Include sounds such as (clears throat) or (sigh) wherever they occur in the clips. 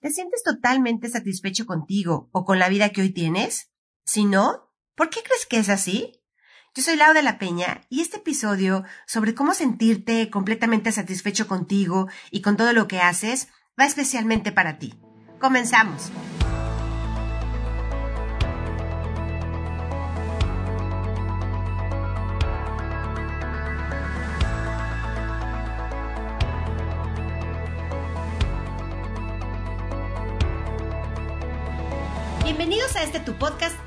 ¿Te sientes totalmente satisfecho contigo o con la vida que hoy tienes? Si no, ¿por qué crees que es así? Yo soy Laura de la Peña y este episodio sobre cómo sentirte completamente satisfecho contigo y con todo lo que haces va especialmente para ti. Comenzamos. Tu podcast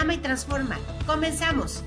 Ama y transforma. Comenzamos.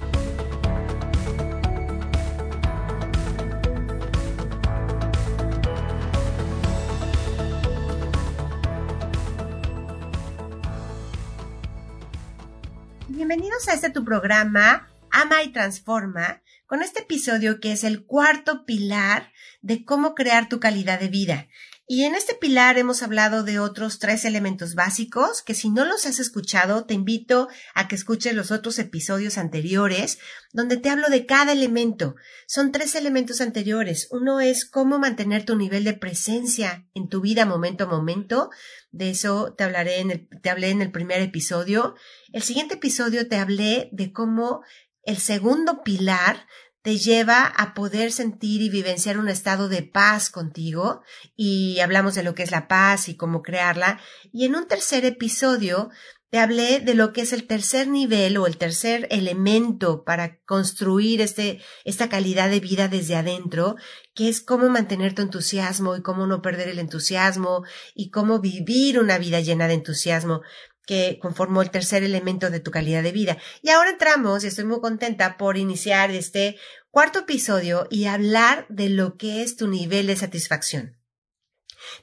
Bienvenidos a este tu programa Ama y Transforma, con este episodio que es el cuarto pilar de cómo crear tu calidad de vida. Y en este pilar hemos hablado de otros tres elementos básicos que si no los has escuchado, te invito a que escuches los otros episodios anteriores donde te hablo de cada elemento. Son tres elementos anteriores. Uno es cómo mantener tu nivel de presencia en tu vida momento a momento. De eso te hablaré en el, te hablé en el primer episodio. El siguiente episodio te hablé de cómo el segundo pilar te lleva a poder sentir y vivenciar un estado de paz contigo y hablamos de lo que es la paz y cómo crearla. Y en un tercer episodio te hablé de lo que es el tercer nivel o el tercer elemento para construir este, esta calidad de vida desde adentro, que es cómo mantener tu entusiasmo y cómo no perder el entusiasmo y cómo vivir una vida llena de entusiasmo que conformó el tercer elemento de tu calidad de vida. Y ahora entramos, y estoy muy contenta por iniciar este cuarto episodio y hablar de lo que es tu nivel de satisfacción.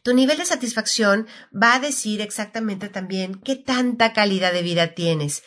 Tu nivel de satisfacción va a decir exactamente también qué tanta calidad de vida tienes.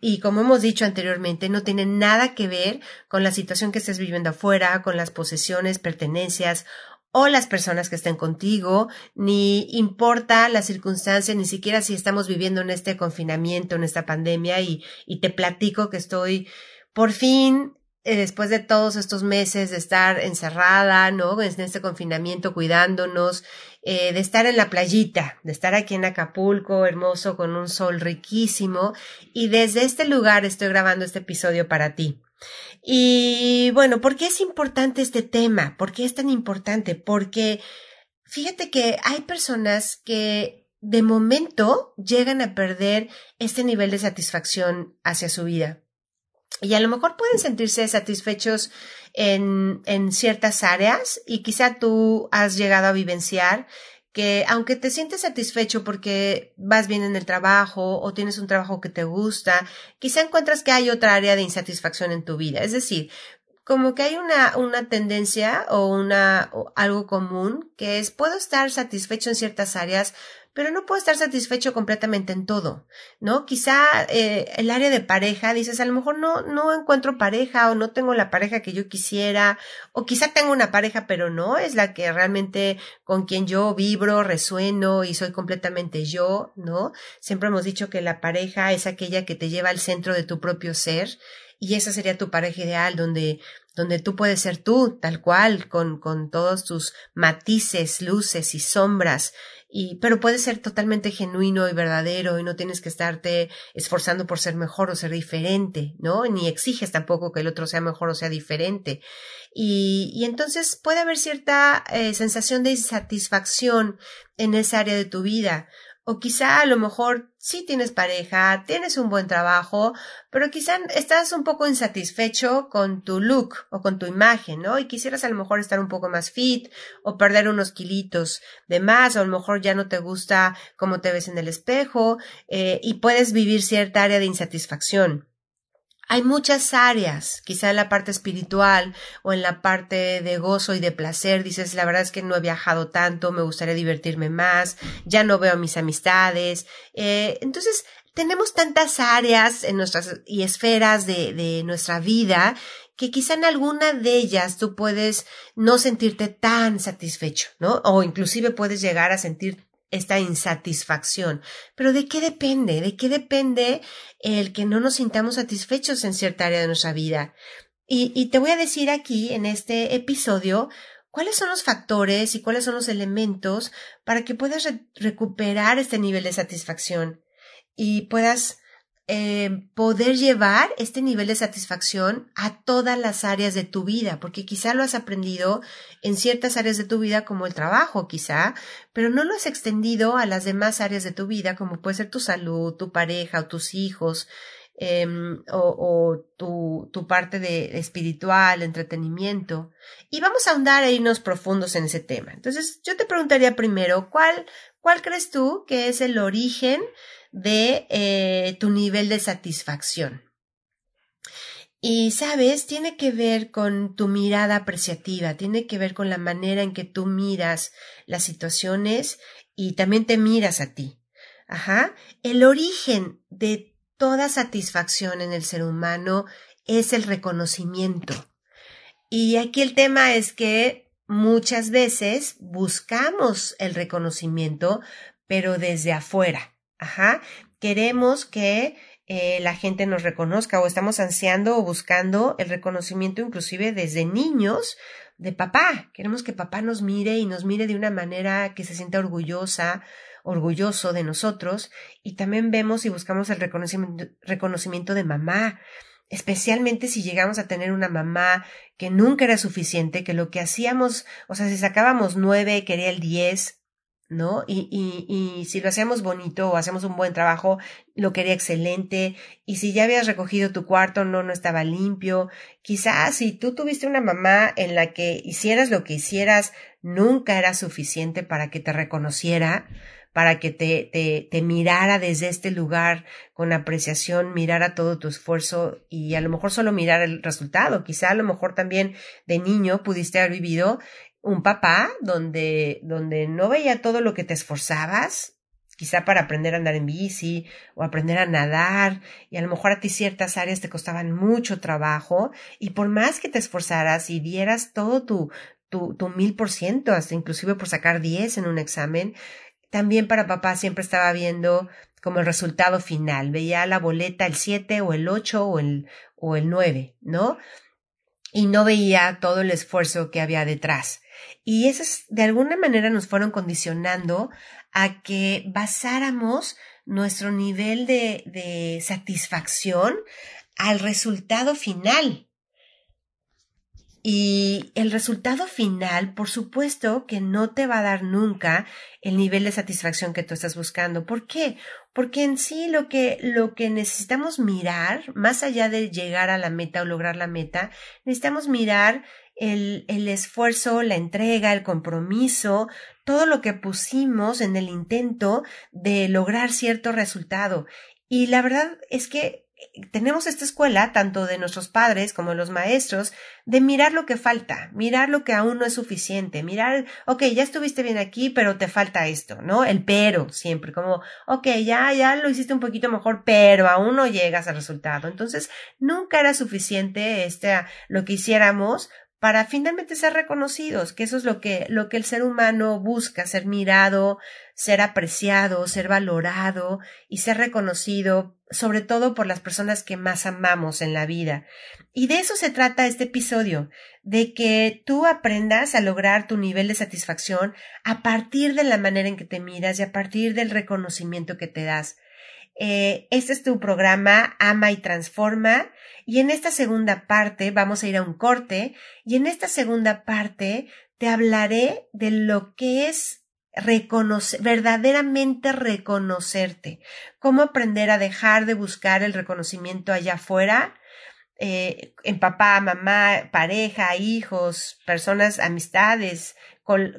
Y como hemos dicho anteriormente, no tiene nada que ver con la situación que estés viviendo afuera, con las posesiones, pertenencias o las personas que estén contigo, ni importa la circunstancia, ni siquiera si estamos viviendo en este confinamiento, en esta pandemia, y, y te platico que estoy por fin eh, después de todos estos meses de estar encerrada, ¿no? En este confinamiento, cuidándonos, eh, de estar en la playita, de estar aquí en Acapulco, hermoso, con un sol riquísimo, y desde este lugar estoy grabando este episodio para ti. Y bueno, ¿por qué es importante este tema? ¿Por qué es tan importante? Porque fíjate que hay personas que de momento llegan a perder este nivel de satisfacción hacia su vida. Y a lo mejor pueden sentirse satisfechos en, en ciertas áreas y quizá tú has llegado a vivenciar que aunque te sientes satisfecho porque vas bien en el trabajo o tienes un trabajo que te gusta, quizá encuentras que hay otra área de insatisfacción en tu vida. Es decir, como que hay una, una tendencia o una, o algo común que es puedo estar satisfecho en ciertas áreas, pero no puedo estar satisfecho completamente en todo, ¿no? Quizá eh, el área de pareja, dices, a lo mejor no, no encuentro pareja o no tengo la pareja que yo quisiera, o quizá tengo una pareja, pero no es la que realmente con quien yo vibro, resueno y soy completamente yo, ¿no? Siempre hemos dicho que la pareja es aquella que te lleva al centro de tu propio ser y esa sería tu pareja ideal donde donde tú puedes ser tú, tal cual, con, con todos tus matices, luces y sombras, y, pero puede ser totalmente genuino y verdadero y no tienes que estarte esforzando por ser mejor o ser diferente, ¿no? Ni exiges tampoco que el otro sea mejor o sea diferente. Y, y entonces puede haber cierta eh, sensación de insatisfacción en esa área de tu vida o quizá a lo mejor sí tienes pareja, tienes un buen trabajo, pero quizá estás un poco insatisfecho con tu look o con tu imagen, ¿no? Y quisieras a lo mejor estar un poco más fit o perder unos kilitos de más, o a lo mejor ya no te gusta cómo te ves en el espejo, eh, y puedes vivir cierta área de insatisfacción. Hay muchas áreas, quizá en la parte espiritual o en la parte de gozo y de placer, dices, la verdad es que no he viajado tanto, me gustaría divertirme más, ya no veo a mis amistades. Eh, entonces, tenemos tantas áreas en nuestras y esferas de, de nuestra vida que quizá en alguna de ellas tú puedes no sentirte tan satisfecho, ¿no? O inclusive puedes llegar a sentir esta insatisfacción. Pero ¿de qué depende? ¿De qué depende el que no nos sintamos satisfechos en cierta área de nuestra vida? Y, te voy a decir aquí, en este episodio, cuáles son los factores y cuáles son los elementos para que puedas recuperar este nivel de satisfacción y puedas eh, poder llevar este nivel de satisfacción a todas las áreas de tu vida, porque quizá lo has aprendido en ciertas áreas de tu vida como el trabajo, quizá, pero no lo has extendido a las demás áreas de tu vida, como puede ser tu salud, tu pareja o tus hijos, em, o, tu, parte de espiritual, entretenimiento. Y vamos a ahondar e irnos profundos en ese tema. Entonces, yo te preguntaría primero, ¿cuál, cuál crees tú que es el origen de eh, tu nivel de satisfacción. Y sabes, tiene que ver con tu mirada apreciativa, tiene que ver con la manera en que tú miras las situaciones y también te miras a ti. Ajá. El origen de toda satisfacción en el ser humano es el reconocimiento. Y aquí el tema es que muchas veces buscamos el reconocimiento, pero desde afuera. Ajá. Queremos que eh, la gente nos reconozca o estamos ansiando o buscando el reconocimiento inclusive desde niños de papá. Queremos que papá nos mire y nos mire de una manera que se sienta orgullosa, orgulloso de nosotros y también vemos y buscamos el reconocimiento, reconocimiento de mamá especialmente si llegamos a tener una mamá que nunca era suficiente, que lo que hacíamos, o sea, si sacábamos nueve, quería el diez, ¿no? Y, y, y si lo hacemos bonito o hacemos un buen trabajo, lo quería excelente. Y si ya habías recogido tu cuarto, no, no estaba limpio. Quizás si tú tuviste una mamá en la que hicieras lo que hicieras, nunca era suficiente para que te reconociera, para que te, te, te mirara desde este lugar con apreciación, mirara todo tu esfuerzo y a lo mejor solo mirar el resultado. Quizá a lo mejor también de niño pudiste haber vivido un papá donde, donde no veía todo lo que te esforzabas, quizá para aprender a andar en bici o aprender a nadar, y a lo mejor a ti ciertas áreas te costaban mucho trabajo, y por más que te esforzaras y dieras todo tu, tu, tu mil por ciento, hasta inclusive por sacar diez en un examen, también para papá siempre estaba viendo como el resultado final, veía la boleta el siete o el ocho o el, o el nueve, ¿no? Y no veía todo el esfuerzo que había detrás. Y esas de alguna manera nos fueron condicionando a que basáramos nuestro nivel de, de satisfacción al resultado final. Y el resultado final, por supuesto, que no te va a dar nunca el nivel de satisfacción que tú estás buscando. ¿Por qué? Porque en sí lo que, lo que necesitamos mirar, más allá de llegar a la meta o lograr la meta, necesitamos mirar el, esfuerzo, la entrega, el compromiso, todo lo que pusimos en el intento de lograr cierto resultado. Y la verdad es que tenemos esta escuela, tanto de nuestros padres como de los maestros, de mirar lo que falta, mirar lo que aún no es suficiente, mirar, ok, ya estuviste bien aquí, pero te falta esto, ¿no? El pero siempre, como, ok, ya, ya lo hiciste un poquito mejor, pero aún no llegas al resultado. Entonces, nunca era suficiente este, lo que hiciéramos para finalmente ser reconocidos, que eso es lo que, lo que el ser humano busca, ser mirado, ser apreciado, ser valorado y ser reconocido, sobre todo por las personas que más amamos en la vida. Y de eso se trata este episodio, de que tú aprendas a lograr tu nivel de satisfacción a partir de la manera en que te miras y a partir del reconocimiento que te das. Eh, este es tu programa Ama y Transforma y en esta segunda parte vamos a ir a un corte y en esta segunda parte te hablaré de lo que es reconocer, verdaderamente reconocerte, cómo aprender a dejar de buscar el reconocimiento allá afuera, eh, en papá, mamá, pareja, hijos, personas, amistades,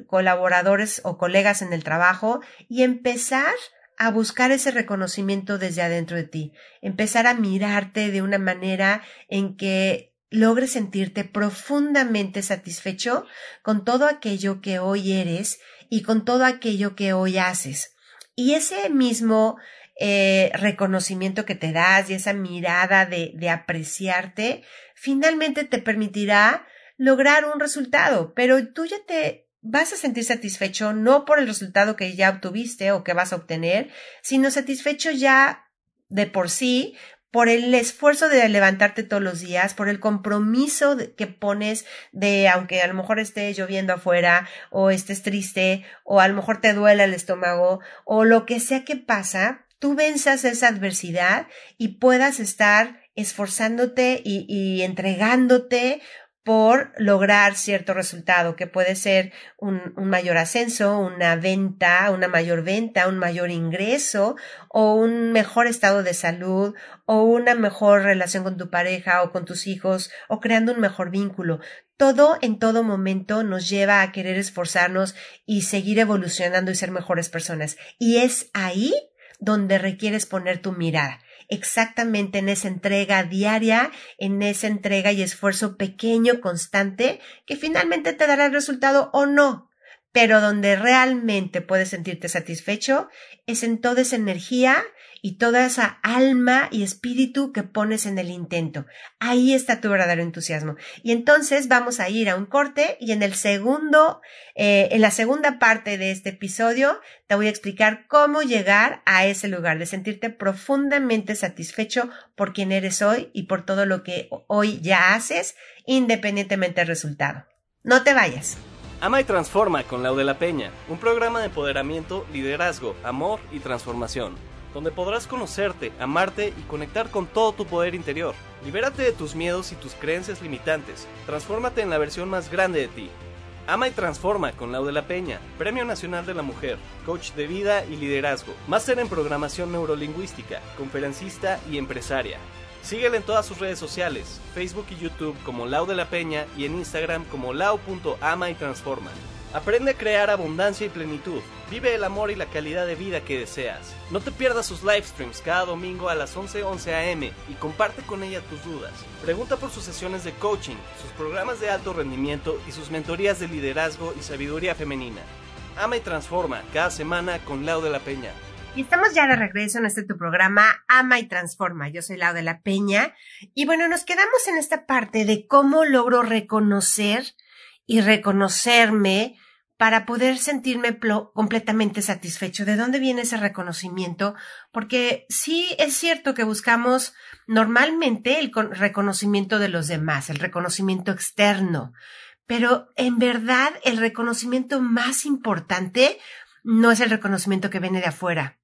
colaboradores o colegas en el trabajo y empezar a buscar ese reconocimiento desde adentro de ti, empezar a mirarte de una manera en que logres sentirte profundamente satisfecho con todo aquello que hoy eres y con todo aquello que hoy haces. Y ese mismo eh, reconocimiento que te das y esa mirada de, de apreciarte, finalmente te permitirá lograr un resultado, pero tú ya te vas a sentir satisfecho no por el resultado que ya obtuviste o que vas a obtener, sino satisfecho ya de por sí por el esfuerzo de levantarte todos los días, por el compromiso que pones de, aunque a lo mejor esté lloviendo afuera, o estés triste, o a lo mejor te duele el estómago, o lo que sea que pasa, tú venzas esa adversidad y puedas estar esforzándote y, y entregándote por lograr cierto resultado, que puede ser un, mayor ascenso, una venta, una mayor venta, un mayor ingreso, o un mejor estado de salud, o una mejor relación con tu pareja o con tus hijos, o creando un mejor vínculo. Todo en todo momento nos lleva a querer esforzarnos y seguir evolucionando y ser mejores personas. Y es ahí donde requieres poner tu mirada exactamente en esa entrega diaria, en esa entrega y esfuerzo pequeño, constante, que finalmente te dará el resultado o no. Pero donde realmente puedes sentirte satisfecho es en toda esa energía y toda esa alma y espíritu que pones en el intento. Ahí está tu verdadero entusiasmo. Y entonces vamos a ir a un corte y en el segundo, eh, en la segunda parte de este episodio, te voy a explicar cómo llegar a ese lugar de sentirte profundamente satisfecho por quien eres hoy y por todo lo que hoy ya haces, independientemente del resultado. No te vayas. Ama y Transforma con Lau de la Peña, un programa de empoderamiento, liderazgo, amor y transformación donde podrás conocerte, amarte y conectar con todo tu poder interior. Libérate de tus miedos y tus creencias limitantes. Transfórmate en la versión más grande de ti. Ama y transforma con Lau de la Peña, Premio Nacional de la Mujer, coach de vida y liderazgo, máster en programación neurolingüística, conferencista y empresaria. Síguela en todas sus redes sociales, Facebook y YouTube como Lau de la Peña y en Instagram como lau.ama y transforma. Aprende a crear abundancia y plenitud. Vive el amor y la calidad de vida que deseas. No te pierdas sus live streams cada domingo a las 11:11 11 a.m. y comparte con ella tus dudas. Pregunta por sus sesiones de coaching, sus programas de alto rendimiento y sus mentorías de liderazgo y sabiduría femenina. Ama y transforma cada semana con Lau de la Peña. Y estamos ya de regreso en este tu programa Ama y Transforma. Yo soy Lau de la Peña. Y bueno, nos quedamos en esta parte de cómo logro reconocer y reconocerme para poder sentirme completamente satisfecho. ¿De dónde viene ese reconocimiento? Porque sí es cierto que buscamos normalmente el reconocimiento de los demás, el reconocimiento externo, pero en verdad el reconocimiento más importante no es el reconocimiento que viene de afuera.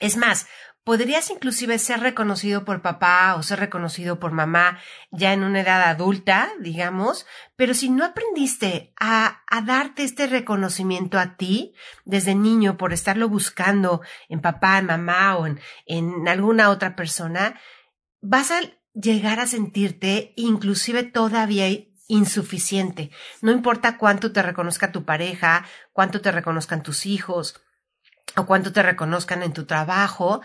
Es más, podrías inclusive ser reconocido por papá o ser reconocido por mamá ya en una edad adulta, digamos, pero si no aprendiste a, darte este reconocimiento a ti desde niño por estarlo buscando en papá, en mamá o en alguna otra persona, vas a llegar a sentirte inclusive todavía insuficiente. No importa cuánto te reconozca tu pareja, cuánto te reconozcan tus hijos, o cuánto te reconozcan en tu trabajo,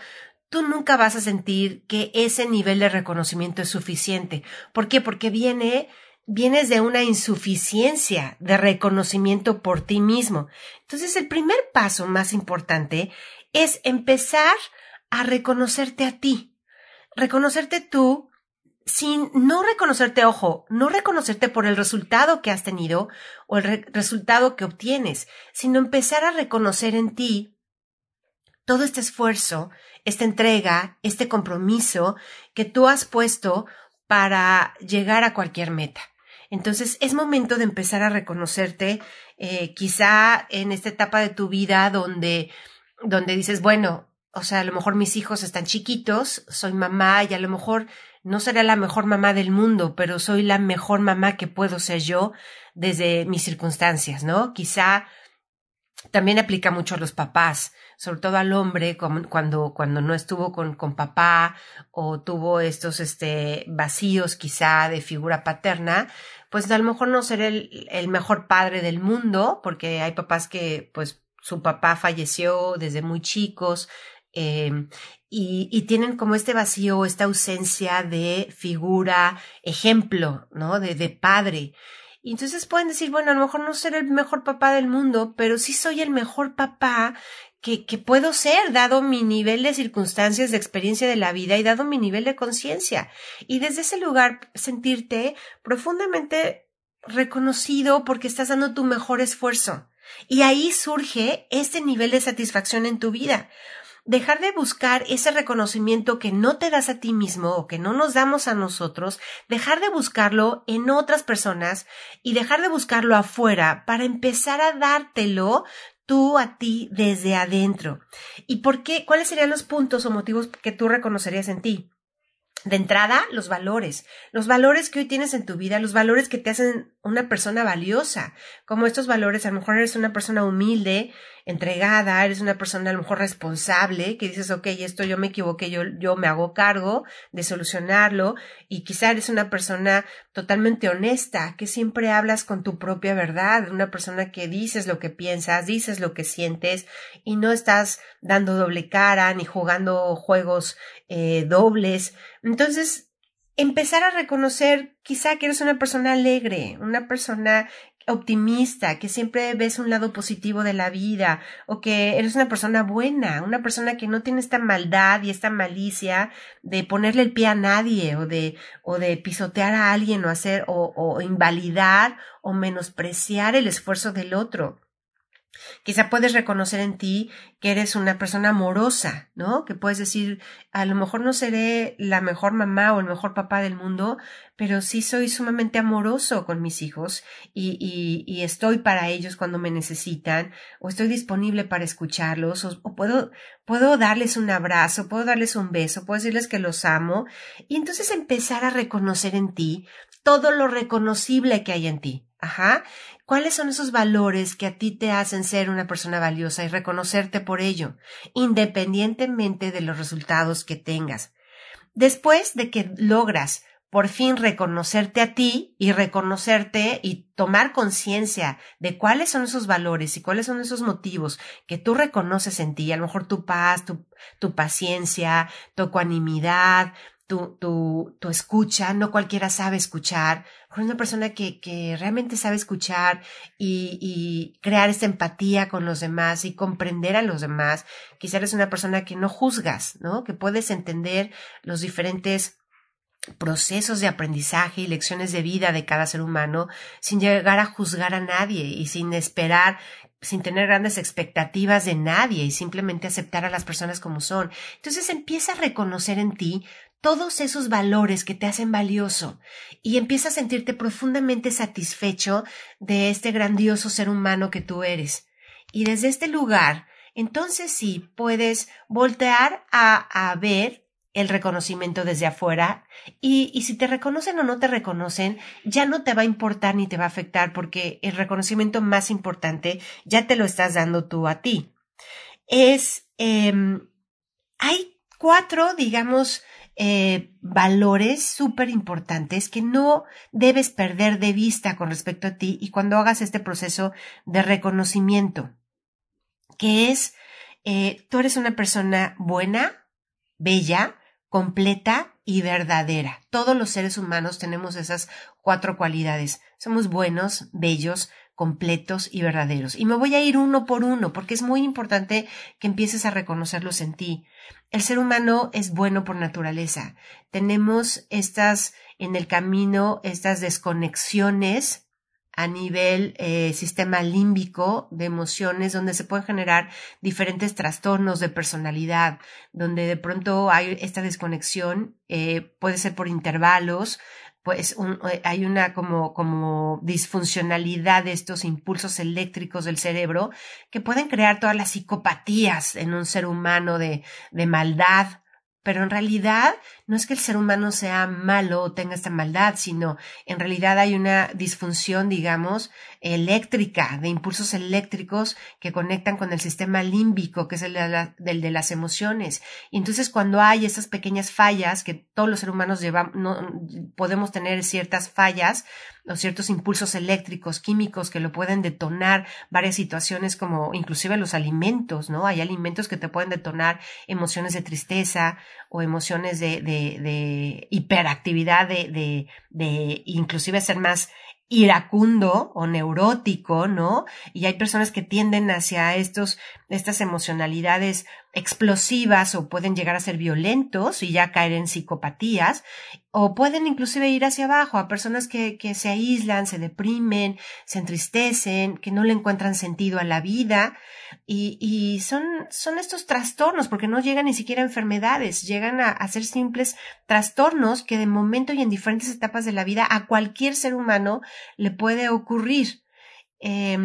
tú nunca vas a sentir que ese nivel de reconocimiento es suficiente. ¿Por qué? Porque viene vienes de una insuficiencia de reconocimiento por ti mismo. Entonces, el primer paso más importante es empezar a reconocerte a ti. Reconocerte tú sin no reconocerte, ojo, no reconocerte por el resultado que has tenido o el resultado que obtienes, sino empezar a reconocer en ti todo este esfuerzo esta entrega, este compromiso que tú has puesto para llegar a cualquier meta. Entonces es momento de empezar a reconocerte, eh, quizá en esta etapa de tu vida donde, donde dices, bueno, o sea, a lo mejor mis hijos están chiquitos, soy mamá y a lo mejor no seré la mejor mamá del mundo, pero soy la mejor mamá que puedo ser yo desde mis circunstancias, ¿no? Quizá también aplica mucho a los papás sobre todo al hombre, cuando, cuando no estuvo con, con papá o tuvo estos este, vacíos quizá de figura paterna, pues a lo mejor no será el, el mejor padre del mundo, porque hay papás que pues su papá falleció desde muy chicos, em, y, y, tienen como este vacío, esta ausencia de figura, ejemplo, ¿no? De, de padre. Y entonces pueden decir, bueno, a lo mejor no ser el mejor papá del mundo, pero sí soy el mejor papá que, que puedo ser, dado mi nivel de circunstancias, de experiencia de la vida y dado mi nivel de conciencia. Y desde ese lugar sentirte profundamente reconocido porque estás dando tu mejor esfuerzo. Y ahí surge este nivel de satisfacción en tu vida dejar de buscar ese reconocimiento que no te das a ti mismo o que no nos damos a nosotros, dejar de buscarlo en otras personas y dejar de buscarlo afuera para empezar a dártelo tú a ti desde adentro. ¿Y por qué? ¿Cuáles serían los puntos o motivos que tú reconocerías en ti? De entrada, los valores, los valores que hoy tienes en tu vida, los valores que te hacen una persona valiosa, como estos valores, a lo mejor eres una persona humilde, entregada, eres una persona a lo mejor responsable, que dices, ok, esto yo me equivoqué, yo, yo me hago cargo de solucionarlo, y quizá eres una persona totalmente honesta, que siempre hablas con tu propia verdad, una persona que dices lo que piensas, dices lo que sientes, y no estás dando doble cara ni jugando juegos eh, dobles. Entonces, empezar a reconocer quizá que eres una persona alegre, una persona optimista, que siempre ves un lado positivo de la vida, o que eres una persona buena, una persona que no tiene esta maldad y esta malicia de ponerle el pie a nadie, o de, o de pisotear a alguien, o hacer, o, o invalidar, o menospreciar el esfuerzo del otro. Quizá puedes reconocer en ti que eres una persona amorosa, ¿no? Que puedes decir, a lo mejor no seré la mejor mamá o el mejor papá del mundo, pero sí soy sumamente amoroso con mis hijos y, y, estoy para ellos cuando me necesitan, o estoy disponible para escucharlos, o, o, puedo, puedo darles un abrazo, puedo darles un beso, puedo decirles que los amo, y entonces empezar a reconocer en ti todo lo reconocible que hay en ti. Ajá. ¿Cuáles son esos valores que a ti te hacen ser una persona valiosa y reconocerte por ello, independientemente de los resultados que tengas? Después de que logras por fin reconocerte a ti y reconocerte y tomar conciencia de cuáles son esos valores y cuáles son esos motivos que tú reconoces en ti, a lo mejor tu paz, tu, tu paciencia, tu ecuanimidad, tu, tu, tu escucha, no cualquiera sabe escuchar, una persona que, que realmente sabe escuchar y, y, crear esta empatía con los demás y comprender a los demás, quizás eres una persona que no juzgas, ¿no? Que puedes entender los diferentes procesos de aprendizaje y lecciones de vida de cada ser humano sin llegar a juzgar a nadie y sin esperar sin tener grandes expectativas de nadie y simplemente aceptar a las personas como son. Entonces empieza a reconocer en ti todos esos valores que te hacen valioso y empieza a sentirte profundamente satisfecho de este grandioso ser humano que tú eres. Y desde este lugar, entonces sí puedes voltear a, a ver el reconocimiento desde afuera y, y, si te reconocen o no te reconocen, ya no te va a importar ni te va a afectar porque el reconocimiento más importante ya te lo estás dando tú a ti. Es, eh, hay cuatro, digamos, eh, valores súper importantes que no debes perder de vista con respecto a ti y cuando hagas este proceso de reconocimiento, que es, eh, tú eres una persona buena, bella, completa y verdadera. Todos los seres humanos tenemos esas cuatro cualidades. Somos buenos, bellos, completos y verdaderos. Y me voy a ir uno por uno porque es muy importante que empieces a reconocerlos en ti. El ser humano es bueno por naturaleza. Tenemos estas en el camino, estas desconexiones a nivel eh, sistema límbico de emociones donde se pueden generar diferentes trastornos de personalidad, donde de pronto hay esta desconexión, eh, puede ser por intervalos, pues eh, hay una como, como disfuncionalidad de estos impulsos eléctricos del cerebro que pueden crear todas las psicopatías en un ser humano de, de maldad, pero en realidad no es que el ser humano sea malo o tenga esta maldad, sino en realidad hay una disfunción, digamos, eléctrica, de impulsos eléctricos que conectan con el sistema límbico, que es el de, las emociones. Y entonces cuando hay esas pequeñas fallas, que todos los seres humanos llevamos, no, podemos tener ciertas fallas, o ciertos impulsos eléctricos, químicos que lo pueden detonar varias situaciones como inclusive los alimentos, ¿no? Hay alimentos que te pueden detonar emociones de tristeza o emociones de, de, de hiperactividad, de, de, de inclusive ser más iracundo o neurótico, ¿no? Y hay personas que tienden hacia estos, estas emocionalidades explosivas o pueden llegar a ser violentos y ya caer en psicopatías, o pueden inclusive ir hacia abajo a personas que, que se aíslan, se deprimen, se entristecen, que no le encuentran sentido a la vida, y, y son, son estos trastornos, porque no llegan ni siquiera a enfermedades, llegan a, a ser simples trastornos que de momento y en diferentes etapas de la vida a cualquier ser humano le puede ocurrir. Eh,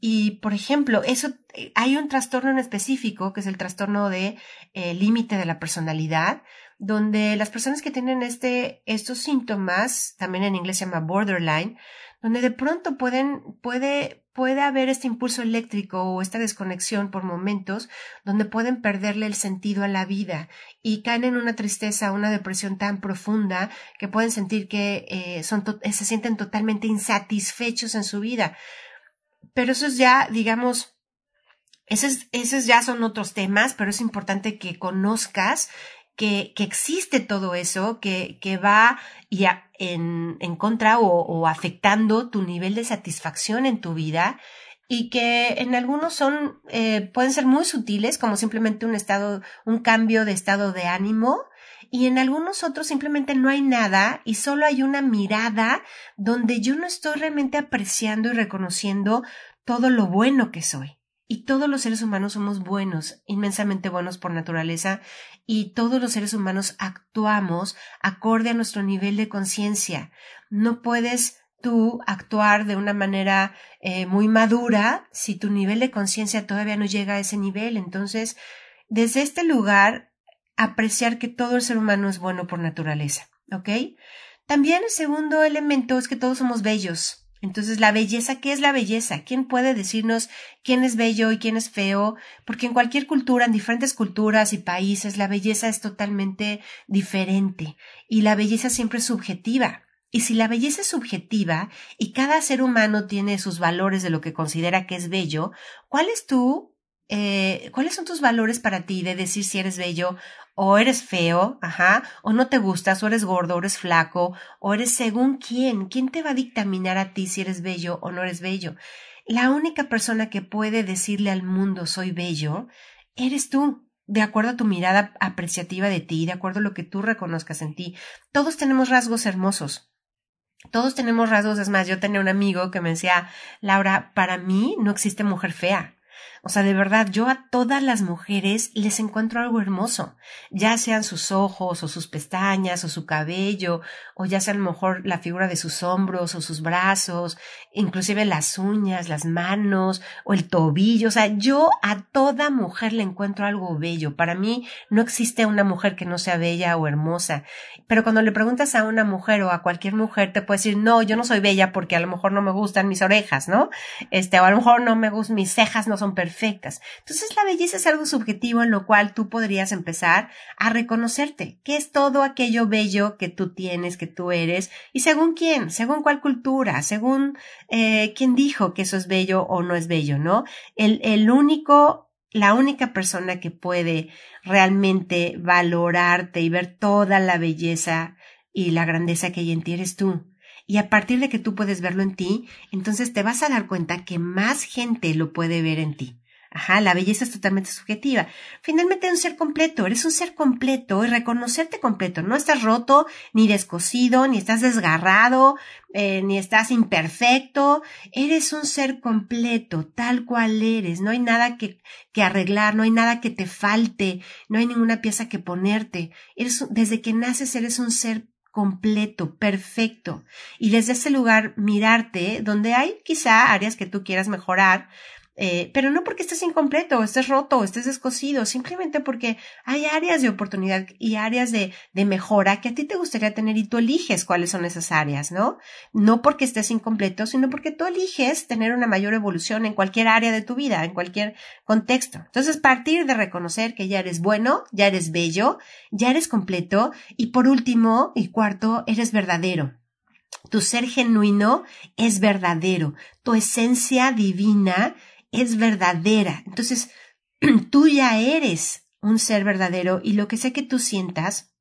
y, por ejemplo, eso, hay un trastorno en específico, que es el trastorno de eh, límite de la personalidad, donde las personas que tienen este, estos síntomas, también en inglés se llama borderline, donde de pronto pueden, puede, puede haber este impulso eléctrico o esta desconexión por momentos donde pueden perderle el sentido a la vida y caen en una tristeza, una depresión tan profunda que pueden sentir que eh, son se sienten totalmente insatisfechos en su vida. Pero eso es ya, digamos, esos, esos ya son otros temas, pero es importante que conozcas que, que existe todo eso, que, que va y en, en contra o, o afectando tu nivel de satisfacción en tu vida y que en algunos son eh, pueden ser muy sutiles como simplemente un estado un cambio de estado de ánimo y en algunos otros simplemente no hay nada y solo hay una mirada donde yo no estoy realmente apreciando y reconociendo todo lo bueno que soy. Y todos los seres humanos somos buenos, inmensamente buenos por naturaleza, y todos los seres humanos actuamos acorde a nuestro nivel de conciencia. No puedes tú actuar de una manera eh, muy madura si tu nivel de conciencia todavía no llega a ese nivel. Entonces, desde este lugar, apreciar que todo el ser humano es bueno por naturaleza. ¿Ok? También el segundo elemento es que todos somos bellos. Entonces, la belleza, ¿qué es la belleza? ¿Quién puede decirnos quién es bello y quién es feo? Porque en cualquier cultura, en diferentes culturas y países, la belleza es totalmente diferente y la belleza siempre es subjetiva. Y si la belleza es subjetiva y cada ser humano tiene sus valores de lo que considera que es bello, ¿cuál es tu, eh, cuáles son tus valores para ti de decir si eres bello o eres feo, ajá, o no te gustas, o eres gordo, o eres flaco, o eres según quién, quién te va a dictaminar a ti si eres bello o no eres bello. La única persona que puede decirle al mundo soy bello, eres tú, de acuerdo a tu mirada apreciativa de ti, de acuerdo a lo que tú reconozcas en ti. Todos tenemos rasgos hermosos. Todos tenemos rasgos, es más, yo tenía un amigo que me decía, Laura, para mí no existe mujer fea. O sea, de verdad, yo a todas las mujeres les encuentro algo hermoso, ya sean sus ojos o sus pestañas o su cabello, o ya sea a lo mejor la figura de sus hombros o sus brazos, inclusive las uñas, las manos o el tobillo. O sea, yo a toda mujer le encuentro algo bello. Para mí no existe una mujer que no sea bella o hermosa. Pero cuando le preguntas a una mujer o a cualquier mujer, te puede decir, no, yo no soy bella porque a lo mejor no me gustan mis orejas, ¿no? Este, o a lo mejor no me gustan, mis cejas no son perfectas perfectas. Entonces la belleza es algo subjetivo en lo cual tú podrías empezar a reconocerte, que es todo aquello bello que tú tienes, que tú eres, y según quién, según cuál cultura, según eh, quién dijo que eso es bello o no es bello, ¿no? El, el único la única persona que puede realmente valorarte y ver toda la belleza y la grandeza que hay en ti eres tú. Y a partir de que tú puedes verlo en ti, entonces te vas a dar cuenta que más gente lo puede ver en ti. Ajá, la belleza es totalmente subjetiva. Finalmente un ser completo, eres un ser completo y reconocerte completo. No estás roto, ni descosido, ni estás desgarrado, eh, ni estás imperfecto. Eres un ser completo, tal cual eres. No hay nada que, que arreglar, no hay nada que te falte, no hay ninguna pieza que ponerte. Eres, desde que naces eres un ser completo, perfecto. Y desde ese lugar mirarte, donde hay quizá áreas que tú quieras mejorar, eh, pero no porque estés incompleto, estés roto, estés descosido, simplemente porque hay áreas de oportunidad y áreas de, de mejora que a ti te gustaría tener y tú eliges cuáles son esas áreas, ¿no? No porque estés incompleto, sino porque tú eliges tener una mayor evolución en cualquier área de tu vida, en cualquier contexto. Entonces, partir de reconocer que ya eres bueno, ya eres bello, ya eres completo y por último y cuarto, eres verdadero. Tu ser genuino es verdadero. Tu esencia divina es verdadera. Entonces, (clears throat) tú ya eres un ser verdadero y lo que sea que tú sientas,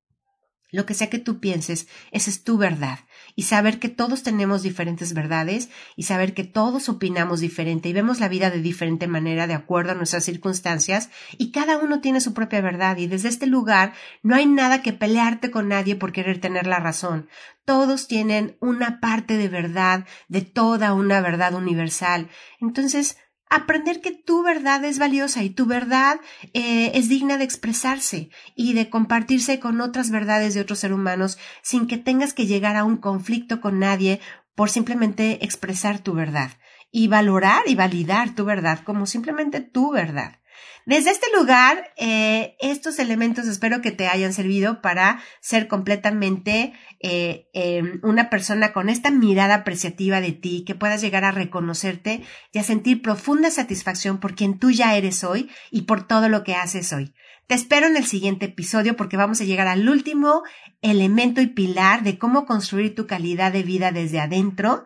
lo que sea que tú pienses, esa es tu verdad. Y saber que todos tenemos diferentes verdades y saber que todos opinamos diferente y vemos la vida de diferente manera de acuerdo a nuestras circunstancias y cada uno tiene su propia verdad y desde este lugar no hay nada que pelearte con nadie por querer tener la razón. Todos tienen una parte de verdad, de toda una verdad universal. Entonces, aprender que tu verdad es valiosa y tu verdad eh, es digna de expresarse y de compartirse con otras verdades de otros seres humanos sin que tengas que llegar a un conflicto con nadie por simplemente expresar tu verdad y valorar y validar tu verdad como simplemente tu verdad. Desde este lugar, eh, estos elementos espero que te hayan servido para ser completamente eh, em, una persona con esta mirada apreciativa de ti, que puedas llegar a reconocerte y a sentir profunda satisfacción por quien tú ya eres hoy y por todo lo que haces hoy. Te espero en el siguiente episodio porque vamos a llegar al último elemento y pilar de cómo construir tu calidad de vida desde adentro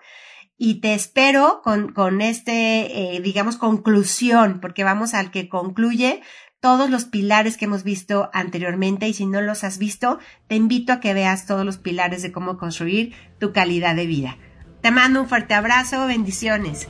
y te espero con, con este, eh, digamos, conclusión, porque vamos al que concluye todos los pilares que hemos visto anteriormente y si no los has visto, te invito a que veas todos los pilares de cómo construir tu calidad de vida. Te mando un fuerte abrazo, bendiciones.